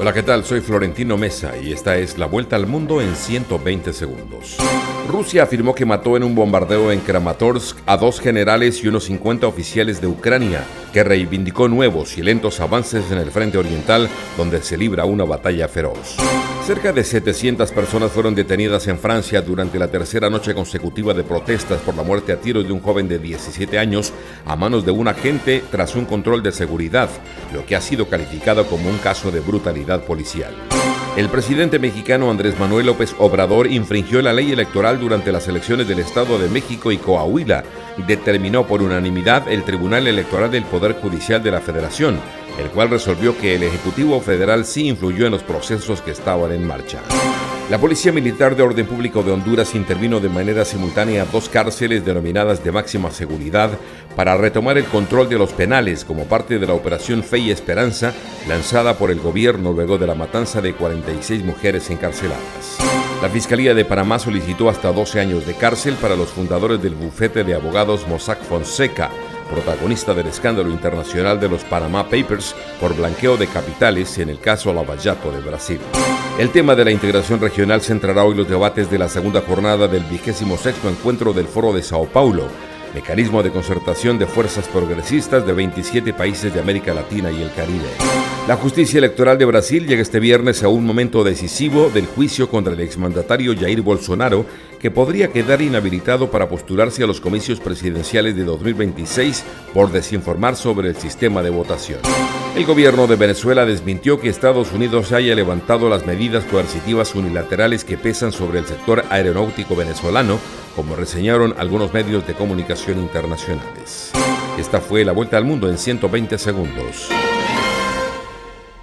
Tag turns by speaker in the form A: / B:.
A: Hola, ¿qué tal? Soy Florentino Mesa y esta es la vuelta al mundo en 120 segundos. Rusia afirmó que mató en un bombardeo en Kramatorsk a dos generales y unos 50 oficiales de Ucrania, que reivindicó nuevos y lentos avances en el frente oriental, donde se libra una batalla feroz. Cerca de 700 personas fueron detenidas en Francia durante la tercera noche consecutiva de protestas por la muerte a tiros de un joven de 17 años a manos de un agente tras un control de seguridad, lo que ha sido calificado como un caso de brutalidad policial. El presidente mexicano Andrés Manuel López Obrador infringió la ley electoral durante las elecciones del Estado de México y Coahuila. Determinó por unanimidad el Tribunal Electoral del Poder Judicial de la Federación, el cual resolvió que el Ejecutivo Federal sí influyó en los procesos que estaban en marcha. La Policía Militar de Orden Público de Honduras intervino de manera simultánea dos cárceles denominadas de máxima seguridad para retomar el control de los penales como parte de la Operación Fe y Esperanza lanzada por el gobierno luego de la matanza de 46 mujeres encarceladas. La Fiscalía de Panamá solicitó hasta 12 años de cárcel para los fundadores del bufete de abogados Mossack Fonseca, protagonista del escándalo internacional de los Panama Papers por blanqueo de capitales en el caso Lavallato de Brasil. El tema de la integración regional centrará hoy los debates de la segunda jornada del vigésimo sexto encuentro del Foro de Sao Paulo, mecanismo de concertación de fuerzas progresistas de 27 países de América Latina y el Caribe. La justicia electoral de Brasil llega este viernes a un momento decisivo del juicio contra el exmandatario Jair Bolsonaro, que podría quedar inhabilitado para postularse a los comicios presidenciales de 2026 por desinformar sobre el sistema de votación. El gobierno de Venezuela desmintió que Estados Unidos haya levantado las medidas coercitivas unilaterales que pesan sobre el sector aeronáutico venezolano, como reseñaron algunos medios de comunicación internacionales. Esta fue la vuelta al mundo en 120 segundos.